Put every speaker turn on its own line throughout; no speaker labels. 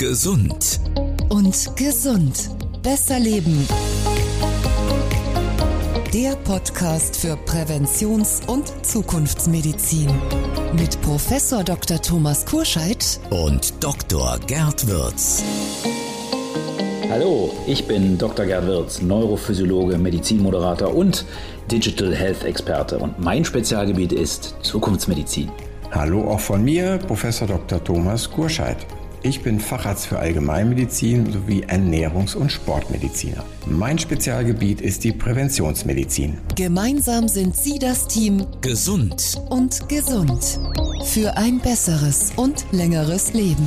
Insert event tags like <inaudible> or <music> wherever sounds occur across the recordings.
Gesund
und gesund. Besser leben. Der Podcast für Präventions- und Zukunftsmedizin. Mit Professor Dr. Thomas Kurscheid
und Dr. Gerd Würz.
Hallo, ich bin Dr. Gerd Wirz, Neurophysiologe, Medizinmoderator und Digital Health Experte und mein Spezialgebiet ist Zukunftsmedizin.
Hallo auch von mir, Professor Dr. Thomas Kurscheid. Ich bin Facharzt für Allgemeinmedizin sowie Ernährungs- und Sportmediziner. Mein Spezialgebiet ist die Präventionsmedizin.
Gemeinsam sind Sie das Team
Gesund
und gesund für ein besseres und längeres Leben.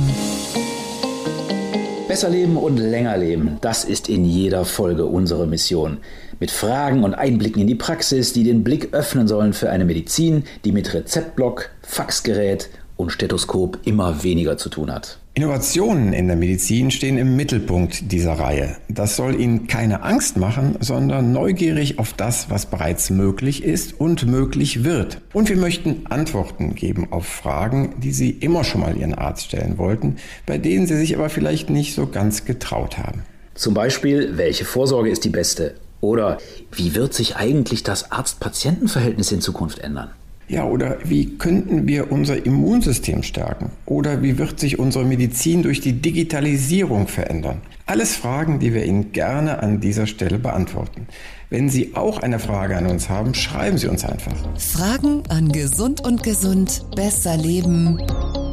Besser leben und länger leben, das ist in jeder Folge unsere Mission. Mit Fragen und Einblicken in die Praxis, die den Blick öffnen sollen für eine Medizin, die mit Rezeptblock, Faxgerät und Stethoskop immer weniger zu tun hat.
Innovationen in der Medizin stehen im Mittelpunkt dieser Reihe. Das soll Ihnen keine Angst machen, sondern neugierig auf das, was bereits möglich ist und möglich wird. Und wir möchten Antworten geben auf Fragen, die Sie immer schon mal Ihren Arzt stellen wollten, bei denen Sie sich aber vielleicht nicht so ganz getraut haben.
Zum Beispiel, welche Vorsorge ist die beste? Oder wie wird sich eigentlich das Arzt-Patienten-Verhältnis in Zukunft ändern?
Ja, oder wie könnten wir unser Immunsystem stärken? Oder wie wird sich unsere Medizin durch die Digitalisierung verändern? Alles Fragen, die wir Ihnen gerne an dieser Stelle beantworten. Wenn Sie auch eine Frage an uns haben, schreiben Sie uns einfach.
Fragen an Gesund und Gesund besser leben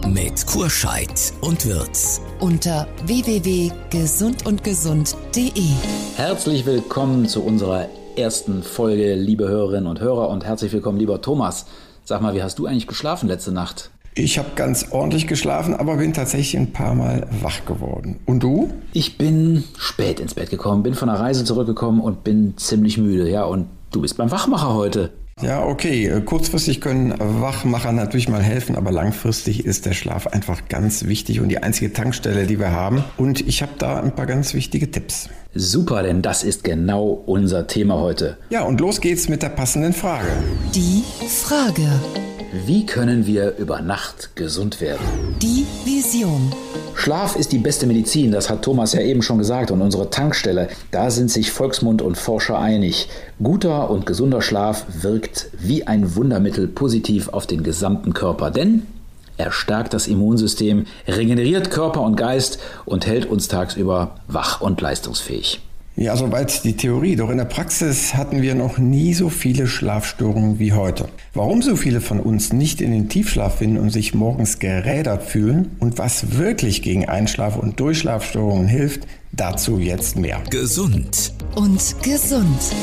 mit Kurscheid und Wirz
unter www.gesundundgesund.de.
Herzlich willkommen zu unserer ersten Folge, liebe Hörerinnen und Hörer und herzlich willkommen, lieber Thomas. Sag mal, wie hast du eigentlich geschlafen letzte Nacht?
Ich habe ganz ordentlich geschlafen, aber bin tatsächlich ein paar Mal wach geworden. Und du?
Ich bin spät ins Bett gekommen, bin von der Reise zurückgekommen und bin ziemlich müde. Ja, und du bist beim Wachmacher heute.
Ja, okay. Äh, kurzfristig können Wachmacher natürlich mal helfen, aber langfristig ist der Schlaf einfach ganz wichtig und die einzige Tankstelle, die wir haben. Und ich habe da ein paar ganz wichtige Tipps.
Super, denn das ist genau unser Thema heute.
Ja, und los geht's mit der passenden Frage.
Die Frage.
Wie können wir über Nacht gesund werden?
Die Vision.
Schlaf ist die beste Medizin, das hat Thomas ja eben schon gesagt, und unsere Tankstelle, da sind sich Volksmund und Forscher einig. Guter und gesunder Schlaf wirkt wie ein Wundermittel positiv auf den gesamten Körper, denn er stärkt das Immunsystem, regeneriert Körper und Geist und hält uns tagsüber wach und leistungsfähig.
Ja, soweit die Theorie. Doch in der Praxis hatten wir noch nie so viele Schlafstörungen wie heute. Warum so viele von uns nicht in den Tiefschlaf finden und sich morgens gerädert fühlen und was wirklich gegen Einschlaf- und Durchschlafstörungen hilft, dazu jetzt mehr.
Gesund
und gesund.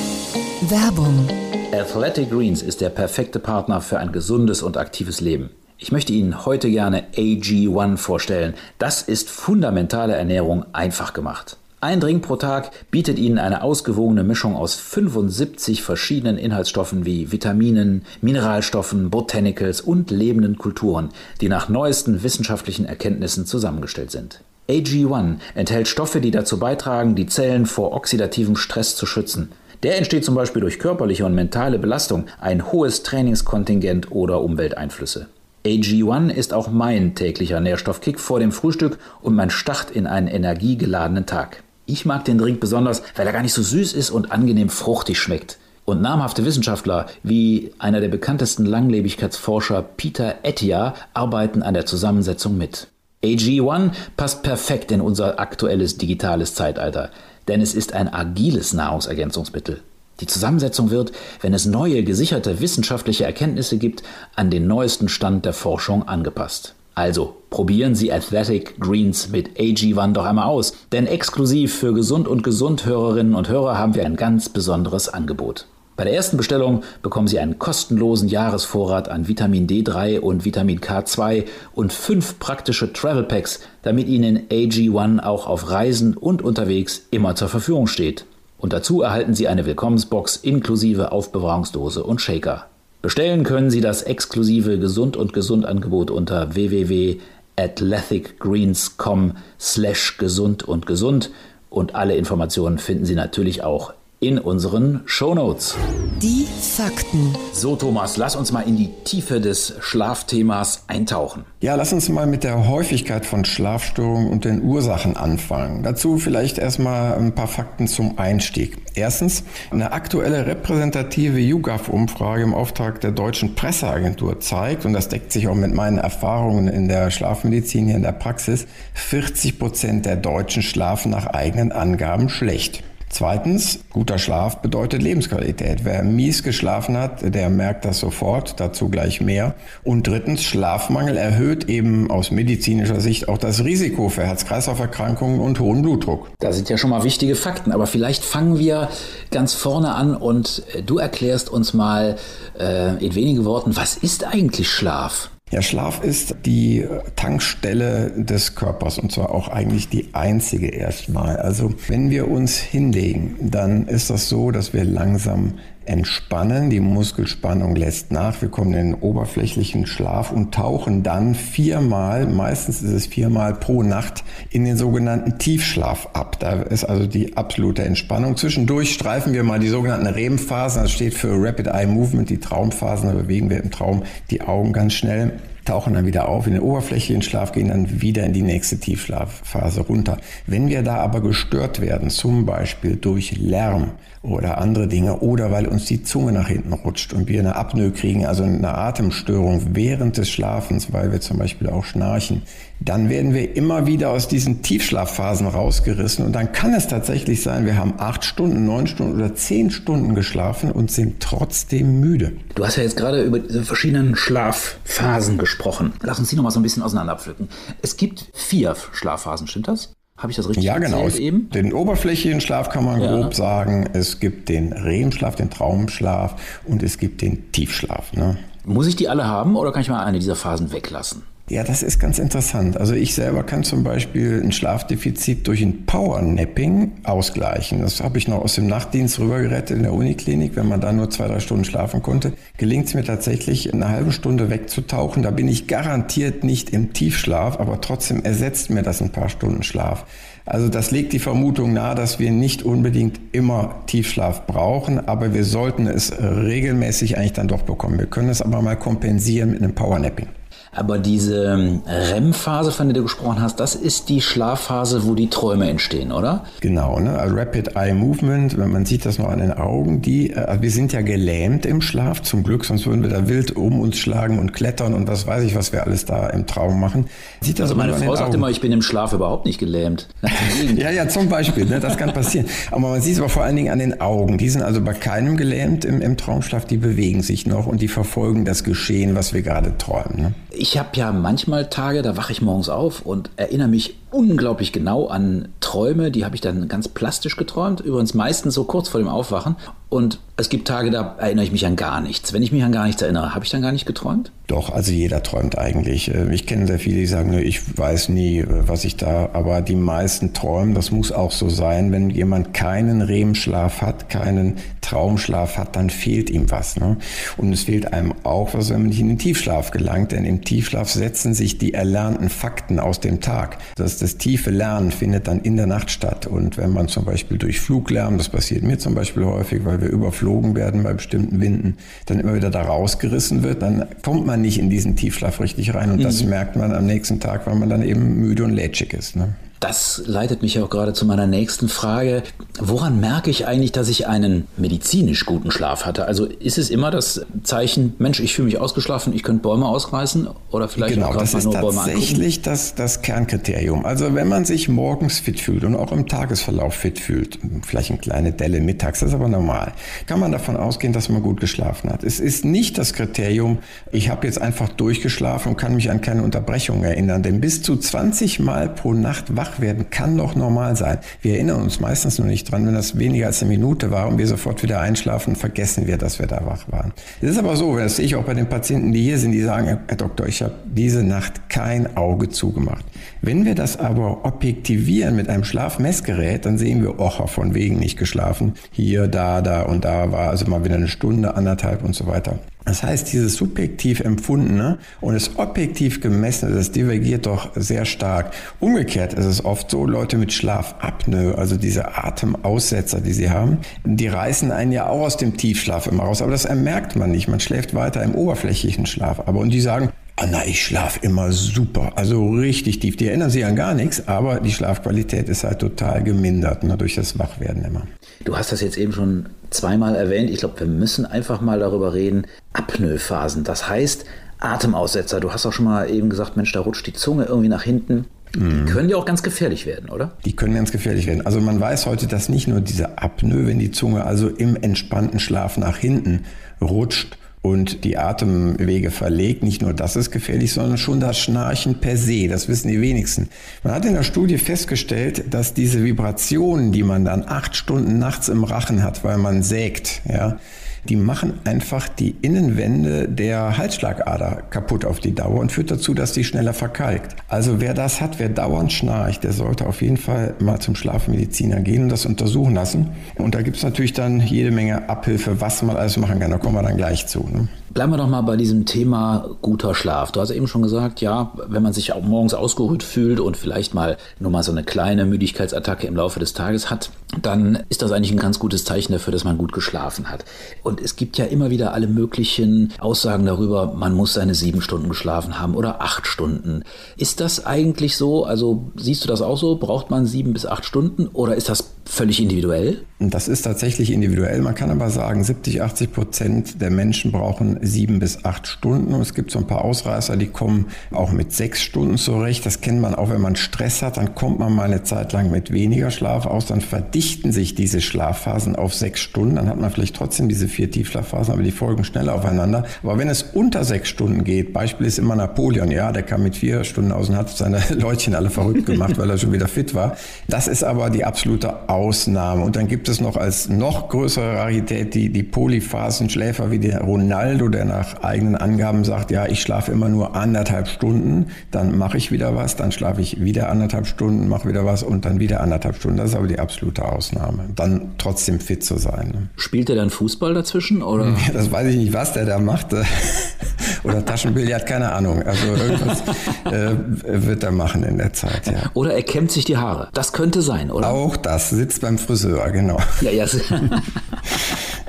Werbung.
Athletic Greens ist der perfekte Partner für ein gesundes und aktives Leben. Ich möchte Ihnen heute gerne AG1 vorstellen. Das ist fundamentale Ernährung einfach gemacht. Ein Drink pro Tag bietet Ihnen eine ausgewogene Mischung aus 75 verschiedenen Inhaltsstoffen wie Vitaminen, Mineralstoffen, Botanicals und lebenden Kulturen, die nach neuesten wissenschaftlichen Erkenntnissen zusammengestellt sind. AG1 enthält Stoffe, die dazu beitragen, die Zellen vor oxidativem Stress zu schützen. Der entsteht zum Beispiel durch körperliche und mentale Belastung, ein hohes Trainingskontingent oder Umwelteinflüsse. AG1 ist auch mein täglicher Nährstoffkick vor dem Frühstück und mein Start in einen energiegeladenen Tag. Ich mag den Drink besonders, weil er gar nicht so süß ist und angenehm fruchtig schmeckt. Und namhafte Wissenschaftler wie einer der bekanntesten Langlebigkeitsforscher Peter Ettia arbeiten an der Zusammensetzung mit. AG1 passt perfekt in unser aktuelles digitales Zeitalter, denn es ist ein agiles Nahrungsergänzungsmittel. Die Zusammensetzung wird, wenn es neue gesicherte wissenschaftliche Erkenntnisse gibt, an den neuesten Stand der Forschung angepasst. Also probieren Sie Athletic Greens mit AG1 doch einmal aus, denn exklusiv für Gesund und Gesund Hörerinnen und Hörer haben wir ein ganz besonderes Angebot. Bei der ersten Bestellung bekommen Sie einen kostenlosen Jahresvorrat an Vitamin D3 und Vitamin K2 und fünf praktische Travel Packs, damit Ihnen AG1 auch auf Reisen und unterwegs immer zur Verfügung steht. Und dazu erhalten Sie eine Willkommensbox inklusive Aufbewahrungsdose und Shaker. Bestellen können Sie das exklusive Gesund und Gesund Angebot unter www.athleticgreens.com slash gesund und gesund. Und alle Informationen finden Sie natürlich auch in unseren Shownotes.
Die Fakten.
So, Thomas, lass uns mal in die Tiefe des Schlafthemas eintauchen.
Ja, lass uns mal mit der Häufigkeit von Schlafstörungen und den Ursachen anfangen. Dazu vielleicht erstmal ein paar Fakten zum Einstieg. Erstens, eine aktuelle repräsentative YouGov-Umfrage im Auftrag der Deutschen Presseagentur zeigt, und das deckt sich auch mit meinen Erfahrungen in der Schlafmedizin hier in der Praxis, 40 Prozent der Deutschen schlafen nach eigenen Angaben schlecht. Zweitens, guter Schlaf bedeutet Lebensqualität. Wer mies geschlafen hat, der merkt das sofort, dazu gleich mehr. Und drittens, Schlafmangel erhöht eben aus medizinischer Sicht auch das Risiko für Herz-Kreislauf-Erkrankungen und hohen Blutdruck.
Das sind ja schon mal wichtige Fakten, aber vielleicht fangen wir ganz vorne an und du erklärst uns mal äh, in wenigen Worten, was ist eigentlich Schlaf?
Ja, Schlaf ist die Tankstelle des Körpers und zwar auch eigentlich die einzige erstmal. Also wenn wir uns hinlegen, dann ist das so, dass wir langsam entspannen, die Muskelspannung lässt nach, wir kommen in den oberflächlichen Schlaf und tauchen dann viermal, meistens ist es viermal pro Nacht, in den sogenannten Tiefschlaf ab. Da ist also die absolute Entspannung. Zwischendurch streifen wir mal die sogenannten REM-Phasen, das steht für Rapid Eye Movement, die Traumphasen, da bewegen wir im Traum die Augen ganz schnell tauchen dann wieder auf in den oberflächlichen Schlaf, gehen dann wieder in die nächste Tiefschlafphase runter. Wenn wir da aber gestört werden, zum Beispiel durch Lärm oder andere Dinge oder weil uns die Zunge nach hinten rutscht und wir eine Apnoe kriegen, also eine Atemstörung während des Schlafens, weil wir zum Beispiel auch schnarchen, dann werden wir immer wieder aus diesen Tiefschlafphasen rausgerissen und dann kann es tatsächlich sein, wir haben acht Stunden, neun Stunden oder zehn Stunden geschlafen und sind trotzdem müde.
Du hast ja jetzt gerade über diese verschiedenen Schlafphasen gesprochen. Lass uns die nochmal so ein bisschen auseinanderpflücken. Es gibt vier Schlafphasen, stimmt das? Habe ich das richtig
Ja, genau.
eben?
Den oberflächlichen Schlaf kann man ja. grob sagen. Es gibt den REM-Schlaf, den Traumschlaf und es gibt den Tiefschlaf. Ne?
Muss ich die alle haben oder kann ich mal eine dieser Phasen weglassen?
Ja, das ist ganz interessant. Also ich selber kann zum Beispiel ein Schlafdefizit durch ein Powernapping ausgleichen. Das habe ich noch aus dem Nachtdienst rübergerettet in der Uniklinik. Wenn man da nur zwei, drei Stunden schlafen konnte, gelingt es mir tatsächlich, eine halbe Stunde wegzutauchen. Da bin ich garantiert nicht im Tiefschlaf, aber trotzdem ersetzt mir das ein paar Stunden Schlaf. Also das legt die Vermutung nahe, dass wir nicht unbedingt immer Tiefschlaf brauchen, aber wir sollten es regelmäßig eigentlich dann doch bekommen. Wir können es aber mal kompensieren mit einem Powernapping.
Aber diese ähm, REM-Phase, von der du gesprochen hast, das ist die Schlafphase, wo die Träume entstehen, oder?
Genau, ne? Rapid Eye Movement, man sieht das noch an den Augen, die, äh, also wir sind ja gelähmt im Schlaf, zum Glück, sonst würden wir da wild um uns schlagen und klettern und was weiß ich, was wir alles da im Traum machen.
Sieht das also meine Frau sagt immer, ich bin im Schlaf überhaupt nicht gelähmt. <laughs>
ja, ja, zum Beispiel, ne? das kann passieren. Aber man sieht es aber vor allen Dingen an den Augen. Die sind also bei keinem gelähmt im, im Traumschlaf, die bewegen sich noch und die verfolgen das Geschehen, was wir gerade träumen. Ne?
Ich habe ja manchmal Tage, da wache ich morgens auf und erinnere mich unglaublich genau an Träume, die habe ich dann ganz plastisch geträumt, übrigens meistens so kurz vor dem Aufwachen. Und es gibt Tage, da erinnere ich mich an gar nichts. Wenn ich mich an gar nichts erinnere, habe ich dann gar nicht geträumt?
Doch, also jeder träumt eigentlich. Äh, ich kenne sehr viele, die sagen, ich weiß nie, äh, was ich da, aber die meisten träumen, das muss auch so sein. Wenn jemand keinen REM-Schlaf hat, keinen Traumschlaf hat, dann fehlt ihm was. Ne? Und es fehlt einem auch was, wenn man nicht in den Tiefschlaf gelangt, denn im Tiefschlaf setzen sich die erlernten Fakten aus dem Tag. Das das tiefe Lernen findet dann in der Nacht statt. Und wenn man zum Beispiel durch Fluglärm, das passiert mir zum Beispiel häufig, weil wir überflogen werden bei bestimmten Winden, dann immer wieder da rausgerissen wird, dann kommt man nicht in diesen Tiefschlaf richtig rein. Und mhm. das merkt man am nächsten Tag, weil man dann eben müde und lätschig ist. Ne?
Das leitet mich auch gerade zu meiner nächsten Frage. Woran merke ich eigentlich, dass ich einen medizinisch guten Schlaf hatte? Also ist es immer das Zeichen, Mensch, ich fühle mich ausgeschlafen, ich könnte Bäume ausreißen oder vielleicht
genau,
auch
das
mal
ist
nur Bäume
tatsächlich das, das Kernkriterium. Also wenn man sich morgens fit fühlt und auch im Tagesverlauf fit fühlt, vielleicht eine kleine Delle mittags, das ist aber normal, kann man davon ausgehen, dass man gut geschlafen hat. Es ist nicht das Kriterium, ich habe jetzt einfach durchgeschlafen und kann mich an keine Unterbrechung erinnern, denn bis zu 20 Mal pro Nacht wach wach werden kann doch normal sein. Wir erinnern uns meistens nur nicht dran, wenn das weniger als eine Minute war und wir sofort wieder einschlafen, vergessen wir, dass wir da wach waren. Es ist aber so, das sehe ich auch bei den Patienten, die hier sind, die sagen, Herr Doktor, ich habe diese Nacht kein Auge zugemacht. Wenn wir das aber objektivieren mit einem Schlafmessgerät, dann sehen wir, oh, von wegen nicht geschlafen. Hier, da, da und da war also mal wieder eine Stunde, anderthalb und so weiter. Das heißt, dieses subjektiv empfundene und das objektiv gemessene, das divergiert doch sehr stark. Umgekehrt ist es oft so, Leute mit Schlafapnoe, also diese Atemaussetzer, die sie haben, die reißen einen ja auch aus dem Tiefschlaf immer raus. Aber das merkt man nicht. Man schläft weiter im oberflächlichen Schlaf. Aber und die sagen, Ah, na, ich schlafe immer super, also richtig tief. Die erinnern sich an gar nichts, aber die Schlafqualität ist halt total gemindert ne, durch das Wachwerden immer.
Du hast das jetzt eben schon zweimal erwähnt. Ich glaube, wir müssen einfach mal darüber reden. Apnoe-Phasen, das heißt Atemaussetzer. Du hast auch schon mal eben gesagt, Mensch, da rutscht die Zunge irgendwie nach hinten. Die mhm. können ja auch ganz gefährlich werden, oder?
Die können ganz gefährlich werden. Also man weiß heute, dass nicht nur diese Apnoe, wenn die Zunge also im entspannten Schlaf nach hinten rutscht, und die Atemwege verlegt. Nicht nur das ist gefährlich, sondern schon das Schnarchen per se. Das wissen die wenigsten. Man hat in der Studie festgestellt, dass diese Vibrationen, die man dann acht Stunden nachts im Rachen hat, weil man sägt, ja, die machen einfach die Innenwände der Halsschlagader kaputt auf die Dauer und führt dazu, dass die schneller verkalkt. Also wer das hat, wer dauernd schnarcht, der sollte auf jeden Fall mal zum Schlafmediziner gehen und das untersuchen lassen. Und da gibt es natürlich dann jede Menge Abhilfe, was man alles machen kann. Da kommen wir dann gleich zu. Ne?
Bleiben wir doch mal bei diesem Thema guter Schlaf. Du hast eben schon gesagt, ja, wenn man sich auch morgens ausgeruht fühlt und vielleicht mal nur mal so eine kleine Müdigkeitsattacke im Laufe des Tages hat, dann ist das eigentlich ein ganz gutes Zeichen dafür, dass man gut geschlafen hat. Und es gibt ja immer wieder alle möglichen Aussagen darüber, man muss seine sieben Stunden geschlafen haben oder acht Stunden. Ist das eigentlich so? Also siehst du das auch so? Braucht man sieben bis acht Stunden oder ist das völlig individuell?
Das ist tatsächlich individuell. Man kann aber sagen, 70, 80 Prozent der Menschen brauchen sieben bis acht Stunden. Und es gibt so ein paar Ausreißer, die kommen auch mit sechs Stunden zurecht. Das kennt man auch, wenn man Stress hat. Dann kommt man mal eine Zeit lang mit weniger Schlaf aus. Dann verdichten sich diese Schlafphasen auf sechs Stunden. Dann hat man vielleicht trotzdem diese vier Tiefschlafphasen, aber die folgen schnell aufeinander. Aber wenn es unter sechs Stunden geht, Beispiel ist immer Napoleon, ja, der kam mit vier Stunden aus und hat seine <laughs> Leutchen alle verrückt gemacht, weil er schon wieder fit war. Das ist aber die absolute Ausnahme. Und dann gibt es noch als noch größere Rarität die, die Polyphasenschläfer wie der Ronaldo, der nach eigenen Angaben sagt, ja, ich schlafe immer nur anderthalb Stunden, dann mache ich wieder was, dann schlafe ich wieder anderthalb Stunden, mache wieder was und dann wieder anderthalb Stunden. Das ist aber die absolute Ausnahme. Dann trotzdem fit zu sein. Ne?
Spielt er dann Fußball dazwischen? Oder? <laughs>
Ja, das weiß ich nicht, was der da macht. <laughs> oder Taschenbillard, keine Ahnung. Also irgendwas <laughs> äh, wird er machen in der Zeit, ja.
Oder er kämmt sich die Haare. Das könnte sein, oder?
Auch das, sitzt beim Friseur, genau.
Ja, ja. <laughs>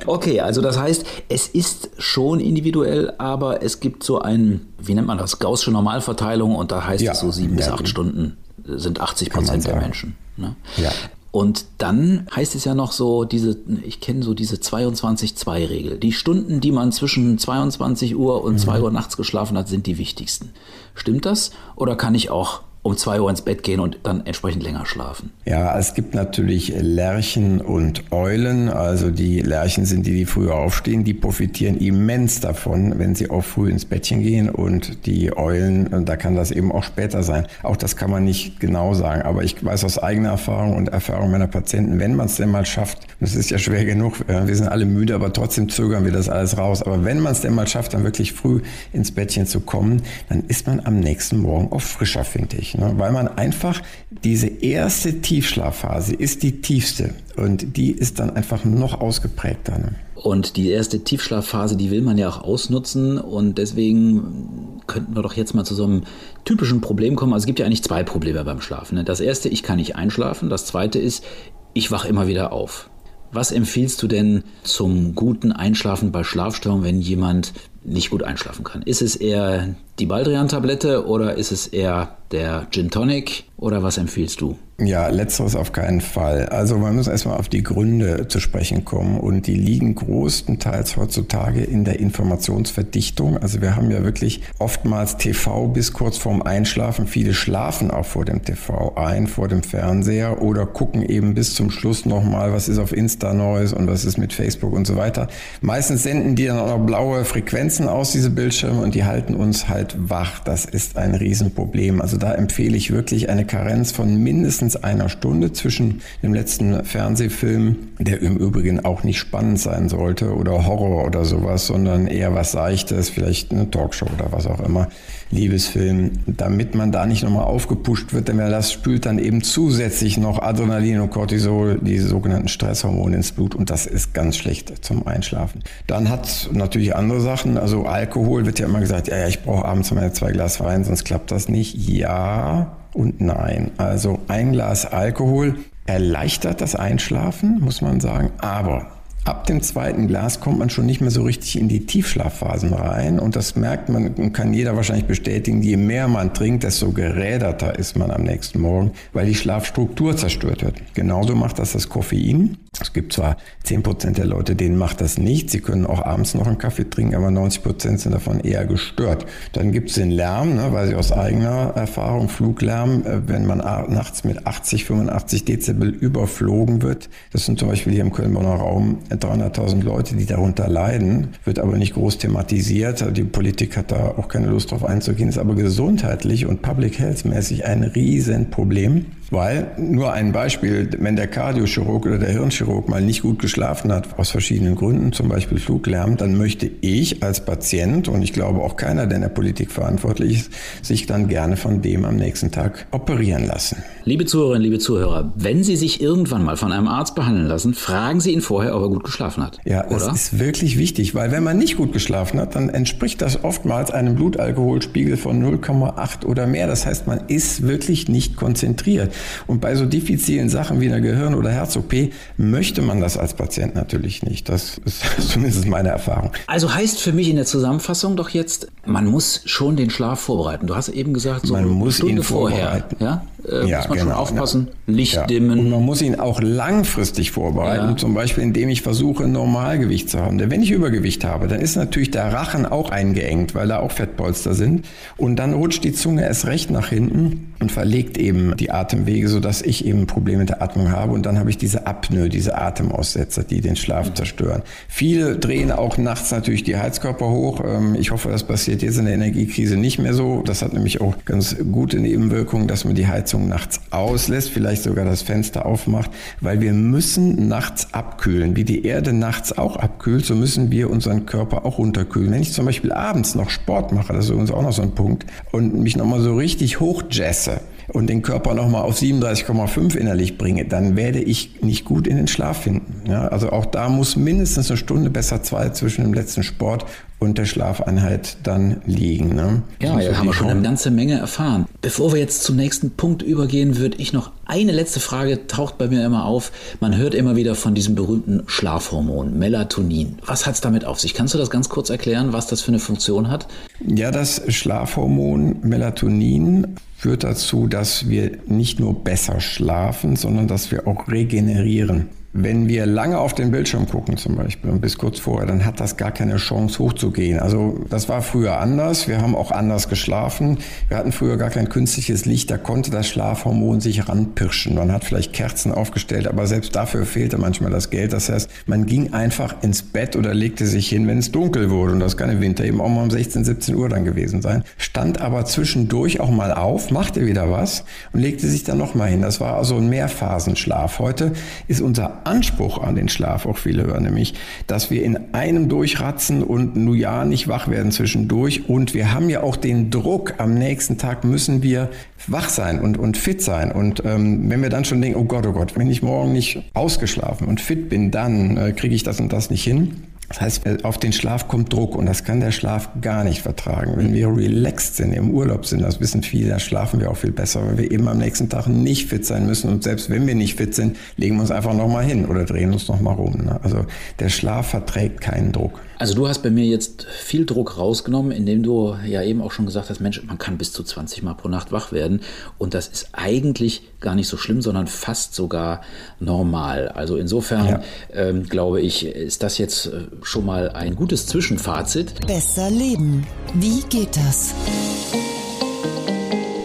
Okay, also das heißt, es ist schon individuell, aber es gibt so ein, wie nennt man das, Gaußsche Normalverteilung und da heißt ja, es so sieben ja, bis acht Stunden sind 80 Prozent der Menschen. Ne? Ja. Und dann heißt es ja noch so, diese, ich kenne so diese 22-2-Regel. Die Stunden, die man zwischen 22 Uhr und mhm. 2 Uhr nachts geschlafen hat, sind die wichtigsten. Stimmt das? Oder kann ich auch um zwei Uhr ins Bett gehen und dann entsprechend länger schlafen.
Ja, es gibt natürlich Lerchen und Eulen. Also die Lerchen sind die, die früher aufstehen, die profitieren immens davon, wenn sie auch früh ins Bettchen gehen. Und die Eulen, da kann das eben auch später sein. Auch das kann man nicht genau sagen. Aber ich weiß aus eigener Erfahrung und Erfahrung meiner Patienten, wenn man es denn mal schafft, das ist ja schwer genug, äh, wir sind alle müde, aber trotzdem zögern wir das alles raus. Aber wenn man es denn mal schafft, dann wirklich früh ins Bettchen zu kommen, dann ist man am nächsten Morgen auch frischer, finde ich ne? weil man einfach diese erste Tiefschlafphase ist die tiefste und die ist dann einfach noch ausgeprägter. Ne?
Und die erste Tiefschlafphase, die will man ja auch ausnutzen und deswegen könnten wir doch jetzt mal zu so einem typischen Problem kommen. Also es gibt ja eigentlich zwei Probleme beim Schlafen. Ne? Das erste, ich kann nicht einschlafen. Das zweite ist, ich wache immer wieder auf. Was empfiehlst du denn zum guten Einschlafen bei Schlafstörungen, wenn jemand nicht gut einschlafen kann? Ist es eher die Baldrian-Tablette oder ist es eher der Gin Tonic oder was empfiehlst du?
Ja, letzteres auf keinen Fall. Also man muss erstmal auf die Gründe zu sprechen kommen und die liegen größtenteils heutzutage in der Informationsverdichtung. Also wir haben ja wirklich oftmals TV bis kurz vorm Einschlafen. Viele schlafen auch vor dem TV ein, vor dem Fernseher oder gucken eben bis zum Schluss nochmal, was ist auf Insta Neues und was ist mit Facebook und so weiter. Meistens senden die dann auch noch blaue Frequenzen aus, diese Bildschirme, und die halten uns halt wach. Das ist ein Riesenproblem. Also da empfehle ich wirklich eine Karenz von mindestens einer Stunde zwischen dem letzten Fernsehfilm, der im Übrigen auch nicht spannend sein sollte oder Horror oder sowas, sondern eher was Seichtes, vielleicht eine Talkshow oder was auch immer, Liebesfilm, damit man da nicht nochmal aufgepusht wird, denn das spült dann eben zusätzlich noch Adrenalin und Cortisol, die sogenannten Stresshormone ins Blut und das ist ganz schlecht zum Einschlafen. Dann hat natürlich andere Sachen, also Alkohol wird ja immer gesagt, ja, ich brauche abends meine zwei Glas Wein, sonst klappt das nicht. Ja und nein. Also ein Glas Alkohol erleichtert das Einschlafen, muss man sagen, aber Ab dem zweiten Glas kommt man schon nicht mehr so richtig in die Tiefschlafphasen rein und das merkt man und kann jeder wahrscheinlich bestätigen, je mehr man trinkt, desto geräderter ist man am nächsten Morgen, weil die Schlafstruktur zerstört wird. Genauso macht das das Koffein. Es gibt zwar 10% der Leute, denen macht das nicht, sie können auch abends noch einen Kaffee trinken, aber 90% sind davon eher gestört. Dann gibt es den Lärm, ne, weil sie aus eigener Erfahrung, Fluglärm, äh, wenn man nachts mit 80, 85 Dezibel überflogen wird, das sind zum Beispiel hier im Köln-Bonner Raum 300.000 Leute, die darunter leiden, wird aber nicht groß thematisiert. Die Politik hat da auch keine Lust drauf einzugehen, ist aber gesundheitlich und public health mäßig ein Riesenproblem. Weil, nur ein Beispiel, wenn der Kardiochirurg oder der Hirnchirurg mal nicht gut geschlafen hat, aus verschiedenen Gründen, zum Beispiel Fluglärm, dann möchte ich als Patient, und ich glaube auch keiner, der in der Politik verantwortlich ist, sich dann gerne von dem am nächsten Tag operieren lassen.
Liebe Zuhörerinnen, liebe Zuhörer, wenn Sie sich irgendwann mal von einem Arzt behandeln lassen, fragen Sie ihn vorher, ob er gut geschlafen hat.
Ja, oder? das ist wirklich wichtig, weil wenn man nicht gut geschlafen hat, dann entspricht das oftmals einem Blutalkoholspiegel von 0,8 oder mehr. Das heißt, man ist wirklich nicht konzentriert. Und bei so diffizilen Sachen wie einer Gehirn- oder Herz-OP möchte man das als Patient natürlich nicht. Das ist <laughs> zumindest meine Erfahrung.
Also heißt für mich in der Zusammenfassung doch jetzt, man muss schon den Schlaf vorbereiten. Du hast eben gesagt,
so man eine muss Stunde ihn vorher.
Ja? Äh, ja, muss man genau, schon aufpassen, ja. Licht
ja.
dimmen.
Und man muss ihn auch langfristig vorbereiten, ja. zum Beispiel indem ich versuche, Normalgewicht zu haben. Denn wenn ich Übergewicht habe, dann ist natürlich der Rachen auch eingeengt, weil da auch Fettpolster sind. Und dann rutscht die Zunge erst recht nach hinten und verlegt eben die Atemwege, sodass ich eben Probleme mit der Atmung habe. Und dann habe ich diese Apnoe, diese Atemaussetzer, die den Schlaf zerstören. Viele drehen auch nachts natürlich die Heizkörper hoch. Ähm, ich hoffe, das passiert jetzt in der Energiekrise nicht mehr so. Das hat nämlich auch ganz gute Nebenwirkungen, dass man die Heizung nachts auslässt, vielleicht sogar das Fenster aufmacht, weil wir müssen nachts abkühlen. Wie die Erde nachts auch abkühlt, so müssen wir unseren Körper auch runterkühlen. Wenn ich zum Beispiel abends noch Sport mache, das ist übrigens auch noch so ein Punkt, und mich nochmal so richtig hochjesse, und den Körper nochmal auf 37,5 innerlich bringe, dann werde ich nicht gut in den Schlaf finden. Ja, also auch da muss mindestens eine Stunde, besser zwei zwischen dem letzten Sport und der Schlafeinheit dann liegen. Ne?
Ja, ja haben wir schon eine ganze Menge erfahren. Bevor wir jetzt zum nächsten Punkt übergehen, würde ich noch eine letzte Frage, taucht bei mir immer auf. Man hört immer wieder von diesem berühmten Schlafhormon, Melatonin. Was hat es damit auf sich? Kannst du das ganz kurz erklären, was das für eine Funktion hat?
Ja, das Schlafhormon Melatonin führt dazu, dass wir nicht nur besser schlafen, sondern dass wir auch regenerieren. Wenn wir lange auf den Bildschirm gucken zum Beispiel und bis kurz vorher, dann hat das gar keine Chance hochzugehen. Also das war früher anders. Wir haben auch anders geschlafen. Wir hatten früher gar kein künstliches Licht. Da konnte das Schlafhormon sich ranpirschen. Man hat vielleicht Kerzen aufgestellt, aber selbst dafür fehlte manchmal das Geld. Das heißt, man ging einfach ins Bett oder legte sich hin, wenn es dunkel wurde. Und das kann im Winter eben auch mal um 16, 17 Uhr dann gewesen sein. Stand aber zwischendurch auch mal auf, machte wieder was und legte sich dann noch mal hin. Das war also ein Mehrphasenschlaf. Heute ist unser Anspruch an den Schlaf auch viele hören, nämlich, dass wir in einem durchratzen und nur ja nicht wach werden zwischendurch. Und wir haben ja auch den Druck, am nächsten Tag müssen wir wach sein und, und fit sein. Und ähm, wenn wir dann schon denken, oh Gott, oh Gott, wenn ich morgen nicht ausgeschlafen und fit bin, dann äh, kriege ich das und das nicht hin das heißt, äh, auf den Schlaf kommt Druck und das kann der Schlaf gar nicht vertragen. Wenn wir relaxed sind, im Urlaub sind, das wissen viele, da schlafen wir auch viel besser, weil wir eben am nächsten Tag nicht fit sein müssen. Und selbst wenn wir nicht fit sind, legen wir uns einfach nochmal hin oder drehen uns nochmal rum. Ne? Also der Schlaf verträgt keinen Druck.
Also du hast bei mir jetzt viel Druck rausgenommen, indem du ja eben auch schon gesagt hast, Mensch, man kann bis zu 20 Mal pro Nacht wach werden. Und das ist eigentlich gar nicht so schlimm, sondern fast sogar normal. Also insofern ja. ähm, glaube ich, ist das jetzt äh, schon mal ein gutes Zwischenfazit.
Besser leben. Wie geht das?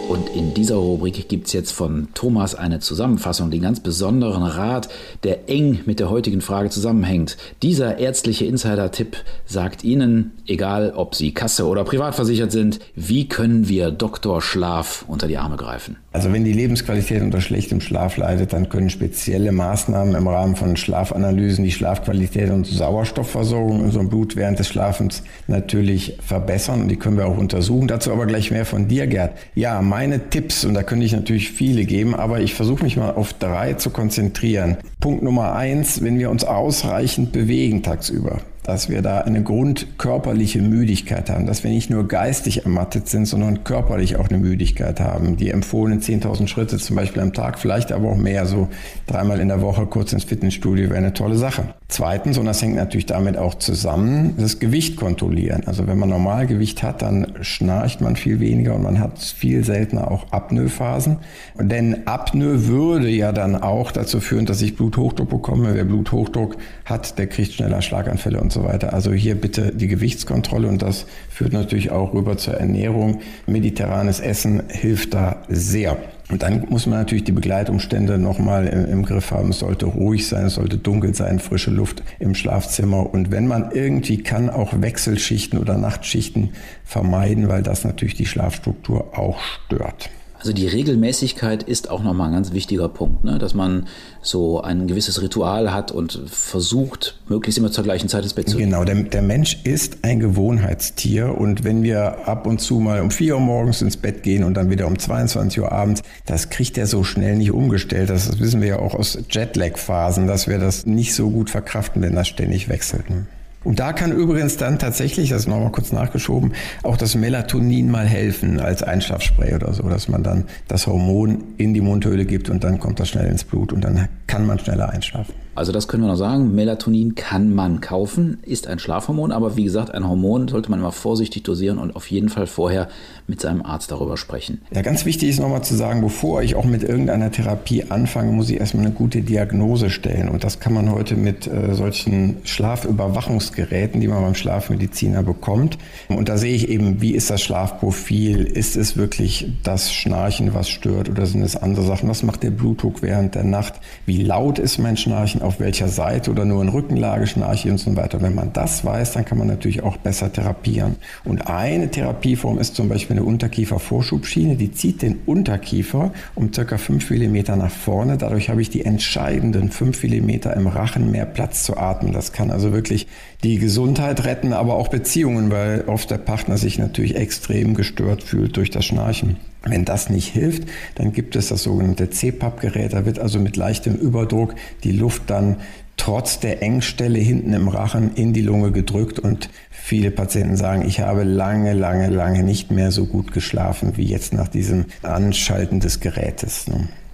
Und in dieser Rubrik gibt es jetzt von Thomas eine Zusammenfassung, den ganz besonderen Rat, der eng mit der heutigen Frage zusammenhängt. Dieser ärztliche Insider-Tipp sagt Ihnen, egal ob Sie Kasse oder privat versichert sind, wie können wir Doktor Schlaf unter die Arme greifen?
Also wenn die Lebensqualität unter schlechtem Schlaf leidet, dann können spezielle Maßnahmen im Rahmen von Schlafanalysen die Schlafqualität und Sauerstoffversorgung in unserem Blut während des Schlafens natürlich verbessern und die können wir auch untersuchen. Dazu aber gleich mehr von dir, Gerd. Ja, meine Tipps, und da könnte ich natürlich viele geben, aber ich versuche mich mal auf drei zu konzentrieren. Punkt Nummer eins, wenn wir uns ausreichend bewegen tagsüber dass wir da eine grundkörperliche Müdigkeit haben, dass wir nicht nur geistig ermattet sind, sondern körperlich auch eine Müdigkeit haben. Die empfohlenen 10.000 Schritte zum Beispiel am Tag, vielleicht aber auch mehr, so dreimal in der Woche kurz ins Fitnessstudio wäre eine tolle Sache. Zweitens, und das hängt natürlich damit auch zusammen, das Gewicht kontrollieren. Also wenn man Normalgewicht hat, dann schnarcht man viel weniger und man hat viel seltener auch Apnoe-Phasen. Denn Apnoe würde ja dann auch dazu führen, dass ich Bluthochdruck bekomme. Wer Bluthochdruck hat, der kriegt schneller Schlaganfälle und so weiter. Also hier bitte die Gewichtskontrolle und das führt natürlich auch rüber zur Ernährung. Mediterranes Essen hilft da sehr. Und dann muss man natürlich die Begleitumstände nochmal im, im Griff haben. Es sollte ruhig sein, es sollte dunkel sein, frische Luft im Schlafzimmer. Und wenn man irgendwie kann, auch Wechselschichten oder Nachtschichten vermeiden, weil das natürlich die Schlafstruktur auch stört.
Also die Regelmäßigkeit ist auch nochmal ein ganz wichtiger Punkt, ne? dass man so ein gewisses Ritual hat und versucht, möglichst immer zur gleichen Zeit ins Bett zu
gehen. Genau, der, der Mensch ist ein Gewohnheitstier und wenn wir ab und zu mal um 4 Uhr morgens ins Bett gehen und dann wieder um 22 Uhr abends, das kriegt er so schnell nicht umgestellt. Das wissen wir ja auch aus Jetlag-Phasen, dass wir das nicht so gut verkraften, wenn das ständig wechselt. Ne? Und da kann übrigens dann tatsächlich, das nochmal kurz nachgeschoben, auch das Melatonin mal helfen als Einschlafspray oder so, dass man dann das Hormon in die Mundhöhle gibt und dann kommt das schnell ins Blut und dann kann man schneller einschlafen.
Also das können wir noch sagen. Melatonin kann man kaufen, ist ein Schlafhormon, aber wie gesagt, ein Hormon sollte man immer vorsichtig dosieren und auf jeden Fall vorher mit seinem Arzt darüber sprechen.
Ja, ganz wichtig ist nochmal zu sagen, bevor ich auch mit irgendeiner Therapie anfange, muss ich erstmal eine gute Diagnose stellen. Und das kann man heute mit äh, solchen Schlafüberwachungsgeräten, die man beim Schlafmediziner bekommt. Und da sehe ich eben, wie ist das Schlafprofil? Ist es wirklich das Schnarchen, was stört oder sind es andere Sachen? Was macht der Blutdruck während der Nacht? Wie laut ist mein Schnarchen? Auf welcher Seite oder nur in Rückenlage schnarche und so weiter. Wenn man das weiß, dann kann man natürlich auch besser therapieren. Und eine Therapieform ist zum Beispiel eine Unterkiefervorschubschiene, die zieht den Unterkiefer um circa 5 mm nach vorne. Dadurch habe ich die entscheidenden 5 mm im Rachen mehr Platz zu atmen. Das kann also wirklich die Gesundheit retten, aber auch Beziehungen, weil oft der Partner sich natürlich extrem gestört fühlt durch das Schnarchen. Wenn das nicht hilft, dann gibt es das sogenannte CPAP-Gerät. Da wird also mit leichtem Überdruck die Luft dann trotz der Engstelle hinten im Rachen in die Lunge gedrückt und viele Patienten sagen, ich habe lange, lange, lange nicht mehr so gut geschlafen wie jetzt nach diesem Anschalten des Gerätes.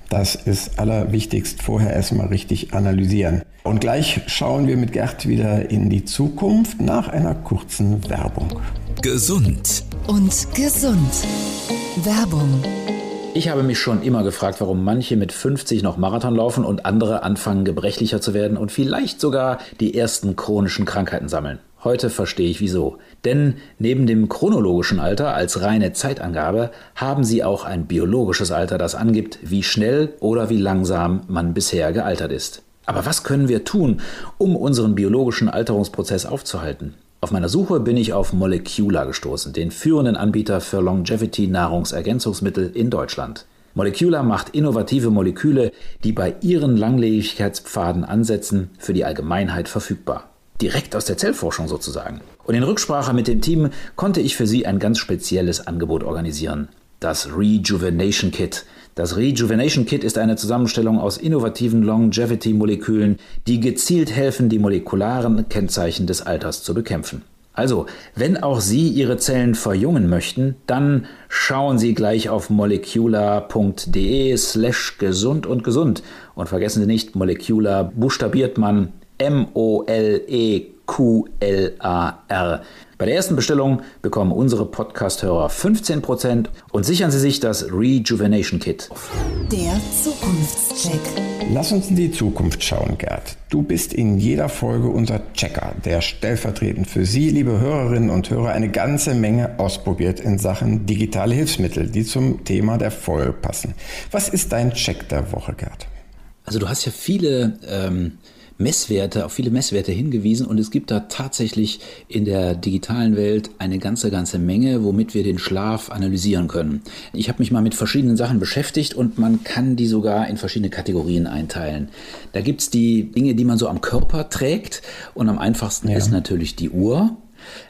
Das ist allerwichtigst, vorher erstmal richtig analysieren. Und gleich schauen wir mit Gerd wieder in die Zukunft nach einer kurzen Werbung.
Gesund
und gesund. Werbung.
Ich habe mich schon immer gefragt, warum manche mit 50 noch Marathon laufen und andere anfangen gebrechlicher zu werden und vielleicht sogar die ersten chronischen Krankheiten sammeln. Heute verstehe ich wieso. Denn neben dem chronologischen Alter als reine Zeitangabe haben sie auch ein biologisches Alter, das angibt, wie schnell oder wie langsam man bisher gealtert ist. Aber was können wir tun, um unseren biologischen Alterungsprozess aufzuhalten? Auf meiner Suche bin ich auf Molecula gestoßen, den führenden Anbieter für Longevity-Nahrungsergänzungsmittel in Deutschland. Molecula macht innovative Moleküle, die bei ihren Langlebigkeitspfaden ansetzen, für die Allgemeinheit verfügbar. Direkt aus der Zellforschung sozusagen. Und in Rücksprache mit dem Team konnte ich für sie ein ganz spezielles Angebot organisieren. Das Rejuvenation Kit, das Rejuvenation Kit ist eine Zusammenstellung aus innovativen Longevity-Molekülen, die gezielt helfen, die molekularen Kennzeichen des Alters zu bekämpfen. Also, wenn auch Sie Ihre Zellen verjüngen möchten, dann schauen Sie gleich auf molecular.de slash gesund und gesund. Und vergessen Sie nicht, Molecular buchstabiert man M-O-L-E-Q-L-A-R. Bei der ersten Bestellung bekommen unsere Podcast-Hörer 15% und sichern Sie sich das Rejuvenation Kit.
Der Zukunftscheck.
Lass uns in die Zukunft schauen, Gerd. Du bist in jeder Folge unser Checker, der stellvertretend für Sie, liebe Hörerinnen und Hörer, eine ganze Menge ausprobiert in Sachen digitale Hilfsmittel, die zum Thema der Folge passen. Was ist dein Check der Woche, Gerd?
Also du hast ja viele ähm, Messwerte, auf viele Messwerte hingewiesen und es gibt da tatsächlich in der digitalen Welt eine ganze, ganze Menge, womit wir den Schlaf analysieren können. Ich habe mich mal mit verschiedenen Sachen beschäftigt und man kann die sogar in verschiedene Kategorien einteilen. Da gibt es die Dinge, die man so am Körper trägt und am einfachsten ja. ist natürlich die Uhr.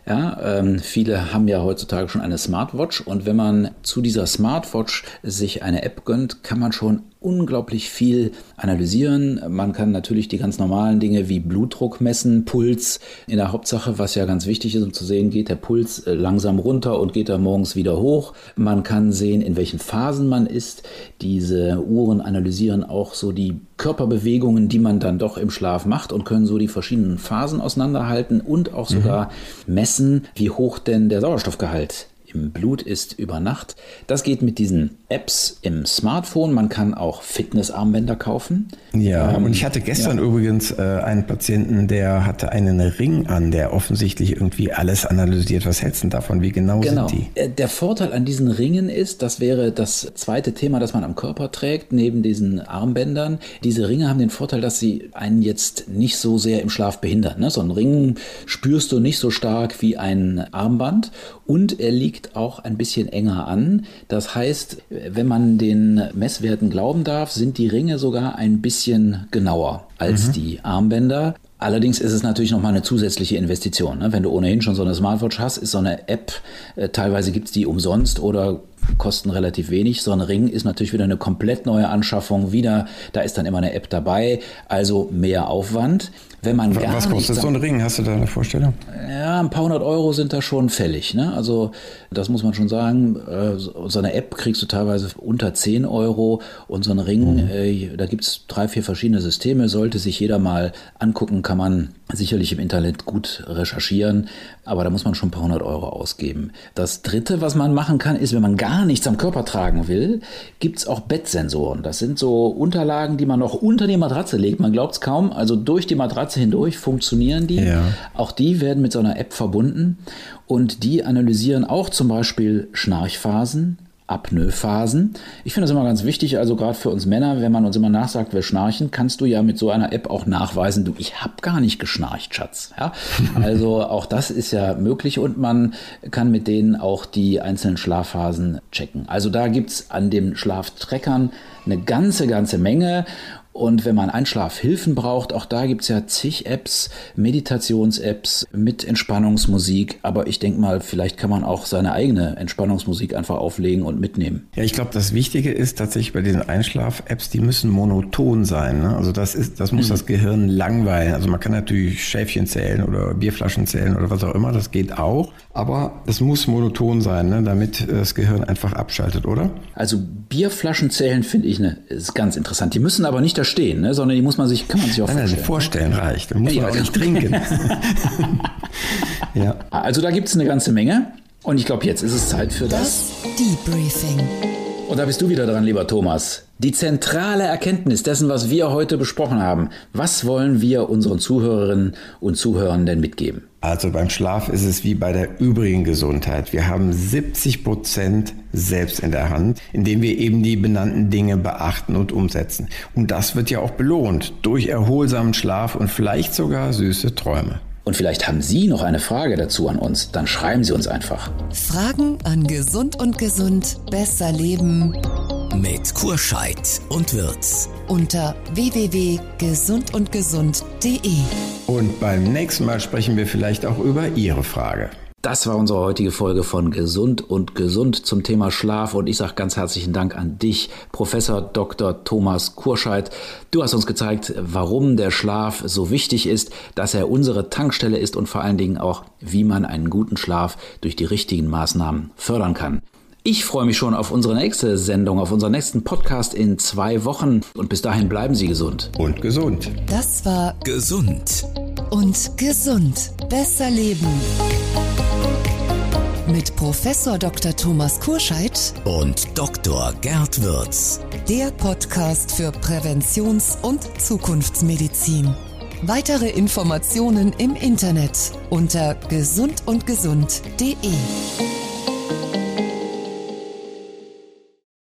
Ja, ähm, viele haben ja heutzutage schon eine Smartwatch und wenn man zu dieser Smartwatch sich eine App gönnt, kann man schon unglaublich viel analysieren. Man kann natürlich die ganz normalen Dinge wie Blutdruck messen, Puls. In der Hauptsache, was ja ganz wichtig ist, um zu sehen, geht der Puls äh, langsam runter und geht er morgens wieder hoch. Man kann sehen, in welchen Phasen man ist. Diese Uhren analysieren auch so die Körperbewegungen, die man dann doch im Schlaf macht und können so die verschiedenen Phasen auseinanderhalten und auch sogar mhm. messen, wie hoch denn der Sauerstoffgehalt im Blut ist über Nacht. Das geht mit diesen Apps im Smartphone. Man kann auch Fitnessarmbänder kaufen.
Ja, ähm, und ich hatte gestern ja. übrigens äh, einen Patienten, der hatte einen Ring an, der offensichtlich irgendwie alles analysiert. Was hältst du davon? Wie genau, genau. sind die?
Äh, der Vorteil an diesen Ringen ist, das wäre das zweite Thema, das man am Körper trägt, neben diesen Armbändern. Diese Ringe haben den Vorteil, dass sie einen jetzt nicht so sehr im Schlaf behindern. Ne? So einen Ring spürst du nicht so stark wie ein Armband und er liegt auch ein bisschen enger an. Das heißt, wenn man den Messwerten glauben darf, sind die Ringe sogar ein bisschen genauer als mhm. die Armbänder. Allerdings ist es natürlich nochmal eine zusätzliche Investition. Ne? Wenn du ohnehin schon so eine Smartwatch hast, ist so eine App, äh, teilweise gibt es die umsonst oder kosten relativ wenig. So ein Ring ist natürlich wieder eine komplett neue Anschaffung. Wieder, da ist dann immer eine App dabei, also mehr Aufwand. Wenn man
gar Was kostet so ein Ring? Hast du da eine Vorstellung?
Ja, ein paar hundert Euro sind da schon fällig. Ne? Also das muss man schon sagen. Äh, so eine App kriegst du teilweise unter 10 Euro und so ein Ring, mhm. äh, da gibt es drei, vier verschiedene Systeme. Sollte sich jeder mal angucken, kann man sicherlich im Internet gut recherchieren, aber da muss man schon ein paar hundert Euro ausgeben. Das Dritte, was man machen kann, ist, wenn man gar nichts am Körper tragen will, gibt es auch Bettsensoren. Das sind so Unterlagen, die man noch unter die Matratze legt. Man glaubt es kaum, also durch die Matratze hindurch funktionieren die. Ja. Auch die werden mit so einer App verbunden und die analysieren auch zum Beispiel Schnarchphasen, Apnoe-Phasen. Ich finde das immer ganz wichtig, also gerade für uns Männer, wenn man uns immer nachsagt, wir schnarchen, kannst du ja mit so einer App auch nachweisen, du, ich habe gar nicht geschnarcht, Schatz. Ja? <laughs> Also auch das ist ja möglich und man kann mit denen auch die einzelnen Schlafphasen checken. Also da gibt es an den Schlaftreckern eine ganze, ganze Menge und wenn man Einschlafhilfen braucht, auch da gibt es ja zig Apps, Meditations-Apps mit Entspannungsmusik. Aber ich denke mal, vielleicht kann man auch seine eigene Entspannungsmusik einfach auflegen und mitnehmen.
Ja, ich glaube, das Wichtige ist tatsächlich bei diesen Einschlaf-Apps, die müssen monoton sein. Ne? Also das ist, das muss mhm. das Gehirn langweilen. Also man kann natürlich Schäfchen zählen oder Bierflaschen zählen oder was auch immer, das geht auch. Aber es muss monoton sein, ne? damit das Gehirn einfach abschaltet, oder?
Also Bierflaschen zählen finde ich ne, ist ganz interessant. Die müssen aber nicht da stehen, ne? sondern die muss man sich, kann man sich auch
vorstellen. Nein, vorstellen reicht. Dann muss ja, man auch nicht trinken. <laughs>
ja. Also da gibt es eine ganze Menge. Und ich glaube, jetzt ist es Zeit für das,
das Debriefing.
Und da bist du wieder dran, lieber Thomas. Die zentrale Erkenntnis dessen, was wir heute besprochen haben. Was wollen wir unseren Zuhörerinnen und Zuhörern denn mitgeben?
Also beim Schlaf ist es wie bei der übrigen Gesundheit. Wir haben 70 Prozent selbst in der Hand, indem wir eben die benannten Dinge beachten und umsetzen. Und das wird ja auch belohnt durch erholsamen Schlaf und vielleicht sogar süße Träume.
Und vielleicht haben Sie noch eine Frage dazu an uns, dann schreiben Sie uns einfach.
Fragen an Gesund und Gesund besser leben
mit Kurscheid und Wirz
unter www.gesundundgesund.de.
Und beim nächsten Mal sprechen wir vielleicht auch über Ihre Frage.
Das war unsere heutige Folge von Gesund und Gesund zum Thema Schlaf und ich sage ganz herzlichen Dank an dich, Professor Dr. Thomas Kurscheid. Du hast uns gezeigt, warum der Schlaf so wichtig ist, dass er unsere Tankstelle ist und vor allen Dingen auch, wie man einen guten Schlaf durch die richtigen Maßnahmen fördern kann. Ich freue mich schon auf unsere nächste Sendung, auf unseren nächsten Podcast in zwei Wochen. Und bis dahin bleiben Sie gesund.
Und gesund.
Das war
Gesund.
Und gesund. Besser leben mit Professor Dr. Thomas Kurscheid
und Dr. Gerd Würz.
Der Podcast für Präventions- und Zukunftsmedizin. Weitere Informationen im Internet unter gesundundgesund.de.